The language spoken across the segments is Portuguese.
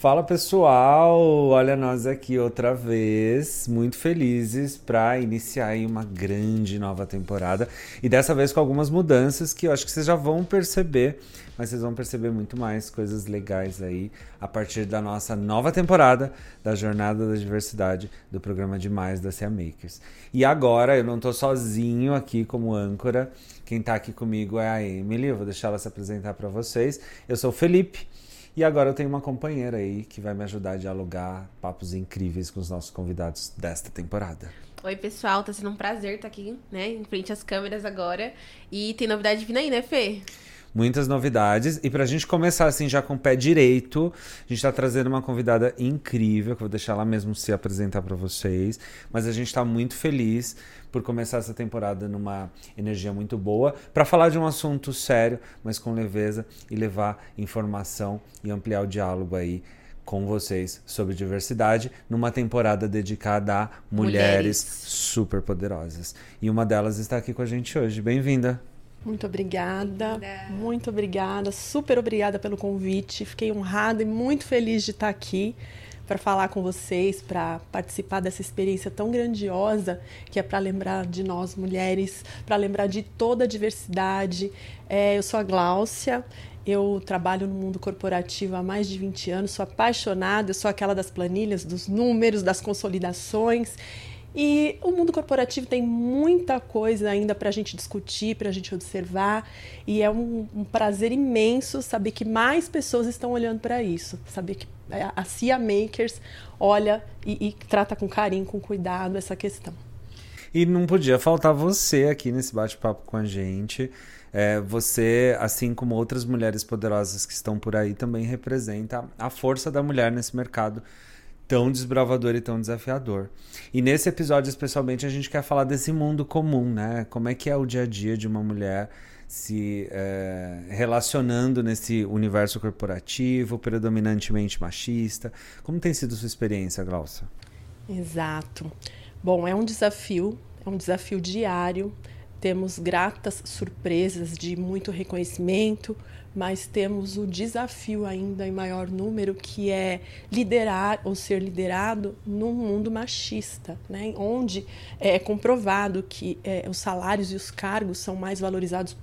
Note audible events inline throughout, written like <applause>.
Fala pessoal, olha nós aqui outra vez, muito felizes para iniciar aí uma grande nova temporada e dessa vez com algumas mudanças que eu acho que vocês já vão perceber, mas vocês vão perceber muito mais coisas legais aí a partir da nossa nova temporada da Jornada da Diversidade do programa Demais da Cia Makers. E agora eu não tô sozinho aqui como âncora, quem tá aqui comigo é a Emily, eu vou deixar ela se apresentar para vocês. Eu sou o Felipe. E agora eu tenho uma companheira aí que vai me ajudar a dialogar papos incríveis com os nossos convidados desta temporada. Oi, pessoal, tá sendo um prazer estar aqui, né, em frente às câmeras agora. E tem novidade vindo aí, né, Fê? Muitas novidades. E para a gente começar assim já com o pé direito, a gente está trazendo uma convidada incrível, que eu vou deixar lá mesmo se apresentar para vocês. Mas a gente está muito feliz por começar essa temporada numa energia muito boa, para falar de um assunto sério, mas com leveza e levar informação e ampliar o diálogo aí com vocês sobre diversidade numa temporada dedicada a mulheres, mulheres. super poderosas. E uma delas está aqui com a gente hoje. Bem-vinda. Muito obrigada, muito obrigada, super obrigada pelo convite. Fiquei honrada e muito feliz de estar aqui para falar com vocês, para participar dessa experiência tão grandiosa que é para lembrar de nós mulheres, para lembrar de toda a diversidade. É, eu sou a Gláucia, eu trabalho no mundo corporativo há mais de 20 anos, sou apaixonada, eu sou aquela das planilhas, dos números, das consolidações. E o mundo corporativo tem muita coisa ainda para a gente discutir, para a gente observar, e é um, um, prazer imenso saber que mais pessoas estão olhando para isso, saber que a CIA Makers olha e, e trata com carinho, com cuidado essa questão. E não podia faltar você aqui nesse bate-papo com a gente. É, você, assim como outras mulheres poderosas que estão por aí, também representa a força da mulher nesse mercado tão desbravador e tão desafiador. E nesse episódio, especialmente, a gente quer falar desse mundo comum, né? Como é que é o dia a dia de uma mulher se é, relacionando nesse universo corporativo, predominantemente machista. Como tem sido sua experiência, Glaucia? Exato. Bom, é um desafio, é um desafio diário. Temos gratas surpresas de muito reconhecimento, mas temos o desafio ainda em maior número que é liderar ou ser liderado num mundo machista, né? onde é comprovado que é, os salários e os cargos são mais valorizados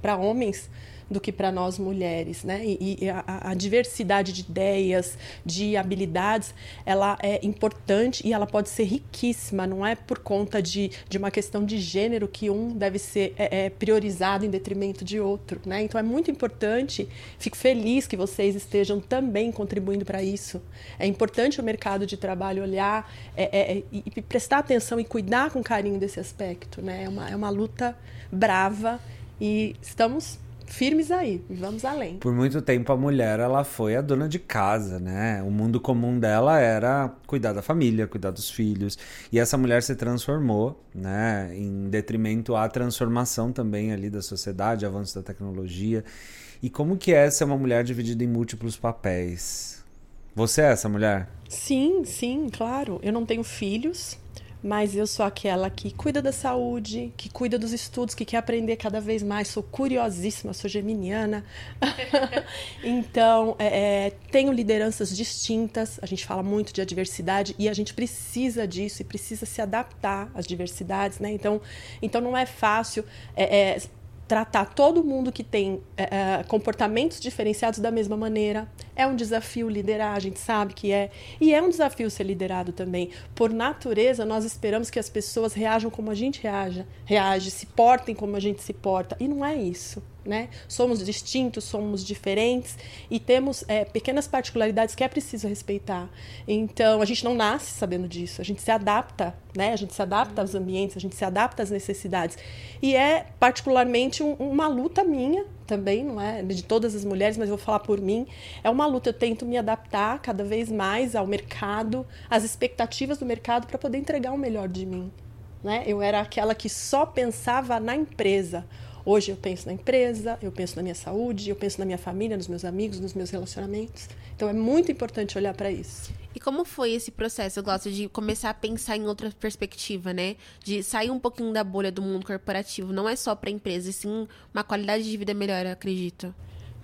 para homens do que para nós mulheres, né? E, e a, a, diversidade de ideias, de habilidades, ela é importante e ela pode ser riquíssima. Não é por conta de, de uma questão de gênero que um deve ser é, é, priorizado em detrimento de outro, né? Então é muito importante. Fico feliz que vocês estejam também contribuindo para isso. É importante o mercado de trabalho olhar é, é, e, e prestar atenção e cuidar com carinho desse aspecto, né? É uma, é uma luta brava e estamos firmes aí, vamos além. Por muito tempo a mulher ela foi a dona de casa, né? O mundo comum dela era cuidar da família, cuidar dos filhos. E essa mulher se transformou, né, em detrimento à transformação também ali da sociedade, avanço da tecnologia. E como que é ser uma mulher dividida em múltiplos papéis? Você é essa mulher? Sim, sim, claro. Eu não tenho filhos, mas eu sou aquela que cuida da saúde, que cuida dos estudos, que quer aprender cada vez mais. Sou curiosíssima, sou geminiana. <laughs> então, é, é, tenho lideranças distintas. A gente fala muito de adversidade e a gente precisa disso e precisa se adaptar às diversidades, né? Então, então não é fácil. É, é tratar todo mundo que tem é, comportamentos diferenciados da mesma maneira. É um desafio liderar, a gente sabe que é. E é um desafio ser liderado também. Por natureza, nós esperamos que as pessoas reajam como a gente reaja, reage, se portem como a gente se porta. E não é isso né? Somos distintos, somos diferentes e temos é, pequenas particularidades que é preciso respeitar. Então, a gente não nasce sabendo disso, a gente se adapta, né? A gente se adapta aos ambientes, a gente se adapta às necessidades. E é particularmente um, uma luta minha também, não é de todas as mulheres, mas vou falar por mim. É uma luta, eu tento me adaptar cada vez mais ao mercado, às expectativas do mercado para poder entregar o melhor de mim. Né? Eu era aquela que só pensava na empresa. Hoje eu penso na empresa, eu penso na minha saúde, eu penso na minha família, nos meus amigos, nos meus relacionamentos. Então é muito importante olhar para isso. E como foi esse processo, eu gosto de começar a pensar em outra perspectiva, né? De sair um pouquinho da bolha do mundo corporativo. Não é só para a empresa, e sim uma qualidade de vida melhor, eu acredito.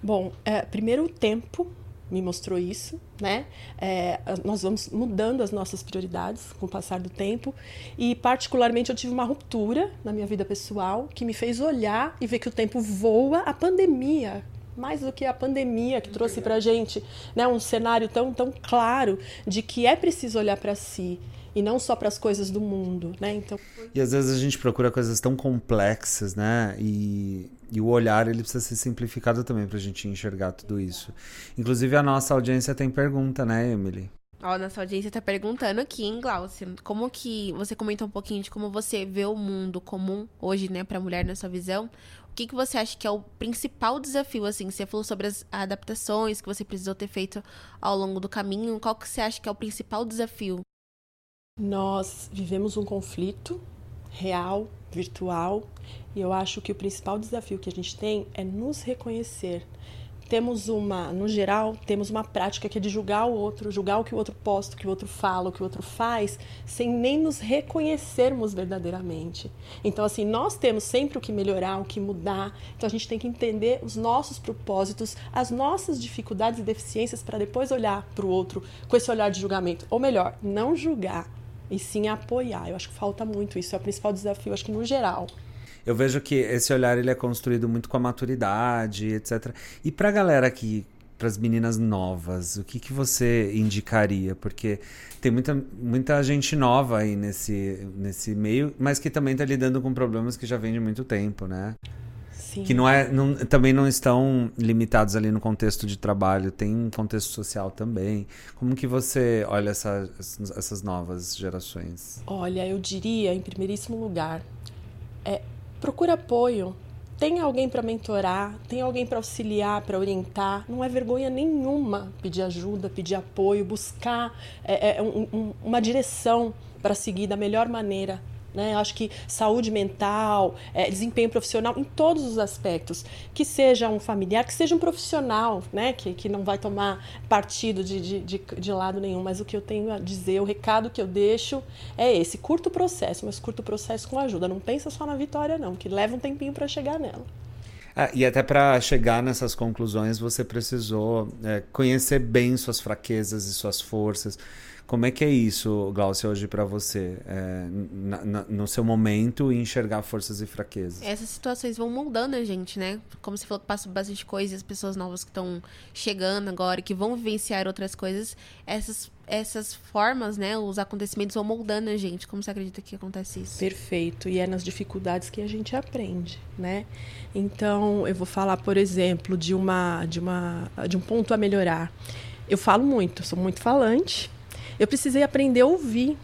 Bom, é, primeiro o tempo me mostrou isso, né? É, nós vamos mudando as nossas prioridades com o passar do tempo e particularmente eu tive uma ruptura na minha vida pessoal que me fez olhar e ver que o tempo voa. A pandemia mais do que a pandemia que trouxe para gente né, um cenário tão, tão claro de que é preciso olhar para si e não só para as coisas do mundo, né? Então e às vezes a gente procura coisas tão complexas, né? E, e o olhar ele precisa ser simplificado também para a gente enxergar tudo isso. Inclusive a nossa audiência tem pergunta, né, Emily? Ó, nossa audiência tá perguntando aqui, hein, Glaucia? Como que você comentou um pouquinho de como você vê o mundo comum hoje, né, para mulher na sua visão? O que, que você acha que é o principal desafio, assim? Você falou sobre as adaptações que você precisou ter feito ao longo do caminho. Qual que você acha que é o principal desafio? Nós vivemos um conflito real, virtual, e eu acho que o principal desafio que a gente tem é nos reconhecer temos uma, no geral, temos uma prática que é de julgar o outro, julgar o que o outro posta, o que o outro fala, o que o outro faz, sem nem nos reconhecermos verdadeiramente. Então, assim, nós temos sempre o que melhorar, o que mudar. Então, a gente tem que entender os nossos propósitos, as nossas dificuldades e deficiências para depois olhar para o outro com esse olhar de julgamento. Ou melhor, não julgar e sim apoiar. Eu acho que falta muito isso. É o principal desafio, acho que no geral eu vejo que esse olhar ele é construído muito com a maturidade, etc. E pra galera que para as meninas novas, o que, que você indicaria? Porque tem muita, muita gente nova aí nesse, nesse meio, mas que também está lidando com problemas que já vêm de muito tempo, né? Sim. Que não é, não, também não estão limitados ali no contexto de trabalho, tem um contexto social também. Como que você olha essa, essas novas gerações? Olha, eu diria, em primeiríssimo lugar, é procura apoio. Tem alguém para mentorar, tem alguém para auxiliar, para orientar. Não é vergonha nenhuma pedir ajuda, pedir apoio, buscar é, é, um, um, uma direção para seguir da melhor maneira. Né? Eu acho que saúde mental, é, desempenho profissional, em todos os aspectos. Que seja um familiar, que seja um profissional, né? que, que não vai tomar partido de, de, de, de lado nenhum. Mas o que eu tenho a dizer, o recado que eu deixo é esse: curto processo, mas curto processo com ajuda. Não pensa só na vitória, não, que leva um tempinho para chegar nela. Ah, e até para chegar nessas conclusões, você precisou é, conhecer bem suas fraquezas e suas forças como é que é isso, Glaucia, hoje para você? É, na, na, no seu momento, enxergar forças e fraquezas? Essas situações vão moldando a gente, né? Como você falou que passa bastante coisas, pessoas novas que estão chegando agora, que vão vivenciar outras coisas. Essas, essas formas, né? Os acontecimentos vão moldando a gente. Como você acredita que acontece isso? Perfeito. E é nas dificuldades que a gente aprende, né? Então, eu vou falar, por exemplo, de, uma, de, uma, de um ponto a melhorar. Eu falo muito, sou muito falante, eu precisei aprender a ouvir.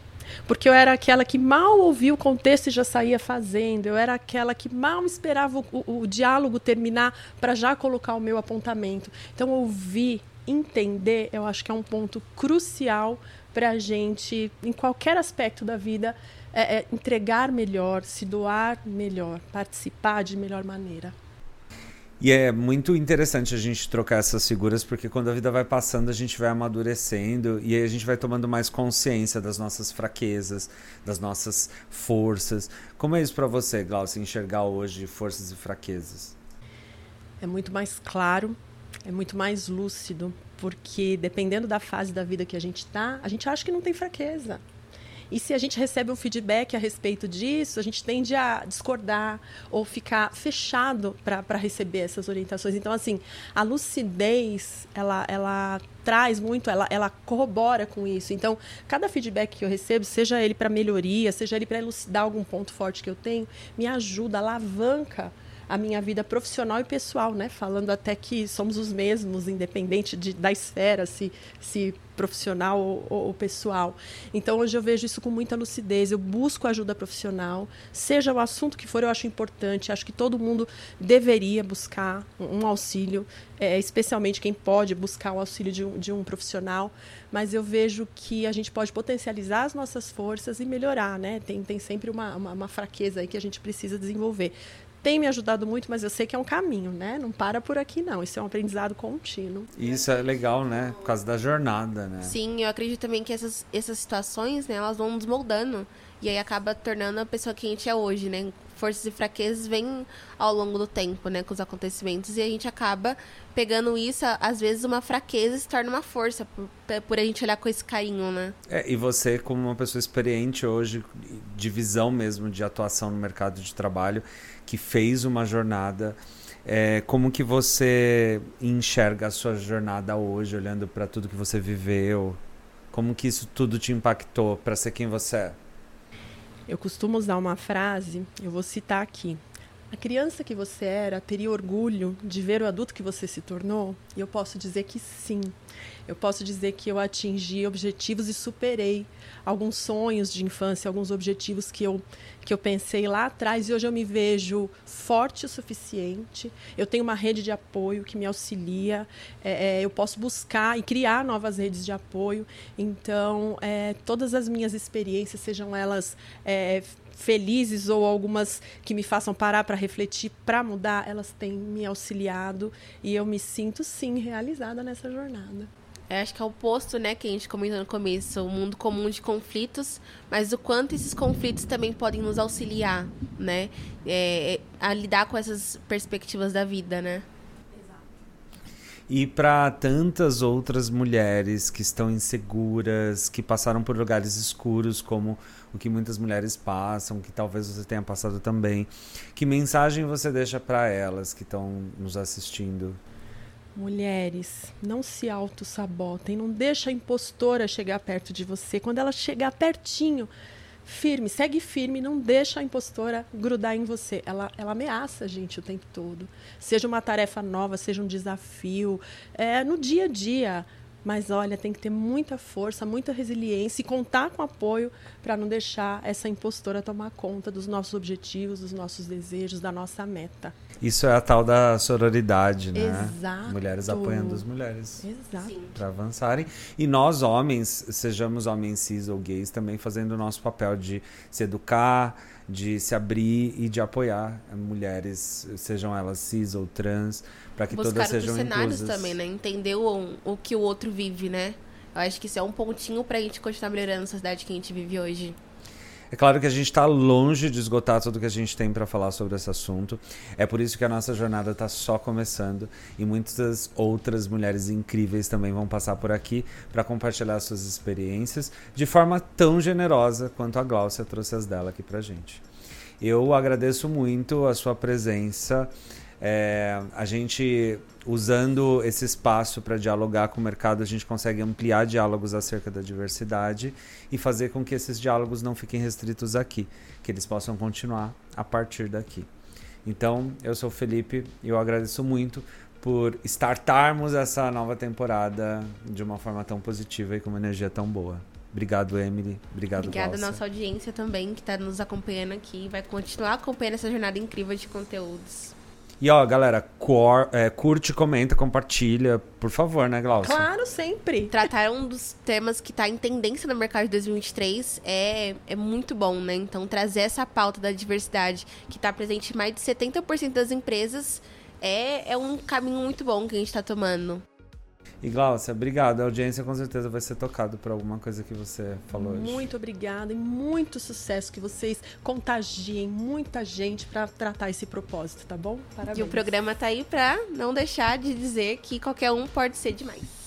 Porque eu era aquela que mal ouvia o contexto e já saía fazendo. Eu era aquela que mal esperava o, o, o diálogo terminar para já colocar o meu apontamento. Então, ouvir, entender, eu acho que é um ponto crucial para a gente, em qualquer aspecto da vida, é, é entregar melhor, se doar melhor, participar de melhor maneira. E é muito interessante a gente trocar essas figuras, porque quando a vida vai passando, a gente vai amadurecendo e aí a gente vai tomando mais consciência das nossas fraquezas, das nossas forças. Como é isso para você, Glaucia, enxergar hoje forças e fraquezas? É muito mais claro, é muito mais lúcido, porque dependendo da fase da vida que a gente está, a gente acha que não tem fraqueza. E se a gente recebe um feedback a respeito disso, a gente tende a discordar ou ficar fechado para receber essas orientações. Então, assim, a lucidez, ela, ela traz muito, ela, ela corrobora com isso. Então, cada feedback que eu recebo, seja ele para melhoria, seja ele para elucidar algum ponto forte que eu tenho, me ajuda, alavanca a minha vida profissional e pessoal, né? Falando até que somos os mesmos, independente de, da esfera, se, se profissional ou, ou, pessoal. Então hoje eu vejo isso com muita lucidez. Eu busco ajuda profissional, seja o assunto que for, eu acho importante. Acho que todo mundo deveria buscar um, auxílio, é, especialmente quem pode buscar o auxílio de um, de um profissional. Mas eu vejo que a gente pode potencializar as nossas forças e melhorar, né? Tem, tem sempre uma, uma, uma fraqueza aí que a gente precisa desenvolver tem me ajudado muito, mas eu sei que é um caminho, né? Não para por aqui, não. Isso é um aprendizado contínuo. Isso é legal, né? Por causa da jornada, né? Sim, eu acredito também que essas, essas situações, né, elas vão nos moldando. E aí acaba tornando a pessoa que a gente é hoje, né? Forças e fraquezas vêm ao longo do tempo, né, com os acontecimentos, e a gente acaba pegando isso, às vezes uma fraqueza se torna uma força, por, por a gente olhar com esse carinho, né? É, e você, como uma pessoa experiente hoje, de visão mesmo, de atuação no mercado de trabalho, que fez uma jornada, é, como que você enxerga a sua jornada hoje, olhando para tudo que você viveu? Como que isso tudo te impactou para ser quem você é? Eu costumo usar uma frase, eu vou citar aqui. A criança que você era teria orgulho de ver o adulto que você se tornou? E eu posso dizer que sim. Eu posso dizer que eu atingi objetivos e superei alguns sonhos de infância, alguns objetivos que eu, que eu pensei lá atrás e hoje eu me vejo forte o suficiente. Eu tenho uma rede de apoio que me auxilia. É, é, eu posso buscar e criar novas redes de apoio. Então, é, todas as minhas experiências, sejam elas é, felizes ou algumas que me façam parar para refletir, para mudar, elas têm me auxiliado e eu me sinto sim realizada nessa jornada. Eu acho que é o oposto, né, que a gente comentou no começo, o mundo comum de conflitos, mas o quanto esses conflitos também podem nos auxiliar, né, é, a lidar com essas perspectivas da vida, né. E para tantas outras mulheres que estão inseguras, que passaram por lugares escuros, como o que muitas mulheres passam, que talvez você tenha passado também, que mensagem você deixa para elas que estão nos assistindo? Mulheres, não se auto-sabotem, não deixa a impostora chegar perto de você. Quando ela chegar pertinho, firme, segue firme, não deixa a impostora grudar em você. Ela, ela ameaça a gente o tempo todo. Seja uma tarefa nova, seja um desafio, é, no dia a dia. Mas olha, tem que ter muita força, muita resiliência e contar com apoio para não deixar essa impostora tomar conta dos nossos objetivos, dos nossos desejos, da nossa meta. Isso é a tal da sororidade, né? Exato. Mulheres apoiando as mulheres. Exato. Para avançarem. E nós, homens, sejamos homens cis ou gays, também fazendo o nosso papel de se educar, de se abrir e de apoiar mulheres, sejam elas cis ou trans, para que Buscar todas sejam inclusas. cenários também, né? Entender o, o que o outro vive, né? Eu acho que isso é um pontinho pra gente continuar melhorando a sociedade que a gente vive hoje. É claro que a gente está longe de esgotar tudo que a gente tem para falar sobre esse assunto. É por isso que a nossa jornada está só começando e muitas outras mulheres incríveis também vão passar por aqui para compartilhar suas experiências de forma tão generosa quanto a Gláucia trouxe as dela aqui para gente. Eu agradeço muito a sua presença. É, a gente, usando esse espaço para dialogar com o mercado, a gente consegue ampliar diálogos acerca da diversidade e fazer com que esses diálogos não fiquem restritos aqui, que eles possam continuar a partir daqui. Então, eu sou o Felipe e eu agradeço muito por startarmos essa nova temporada de uma forma tão positiva e com uma energia tão boa. Obrigado, Emily. Obrigado, Obrigada à nossa audiência também, que está nos acompanhando aqui e vai continuar acompanhando essa jornada incrível de conteúdos. E ó, galera, cor, é, curte, comenta, compartilha, por favor, né, Glaucia? Claro, sempre. Tratar um dos temas que está em tendência no mercado de 2023 é, é muito bom, né? Então, trazer essa pauta da diversidade que está presente em mais de 70% das empresas é, é um caminho muito bom que a gente está tomando. E Glaucia, obrigado. A audiência com certeza vai ser tocado por alguma coisa que você falou muito hoje. Muito obrigada e muito sucesso que vocês contagiem muita gente para tratar esse propósito, tá bom? Parabéns. E o programa tá aí para não deixar de dizer que qualquer um pode ser demais.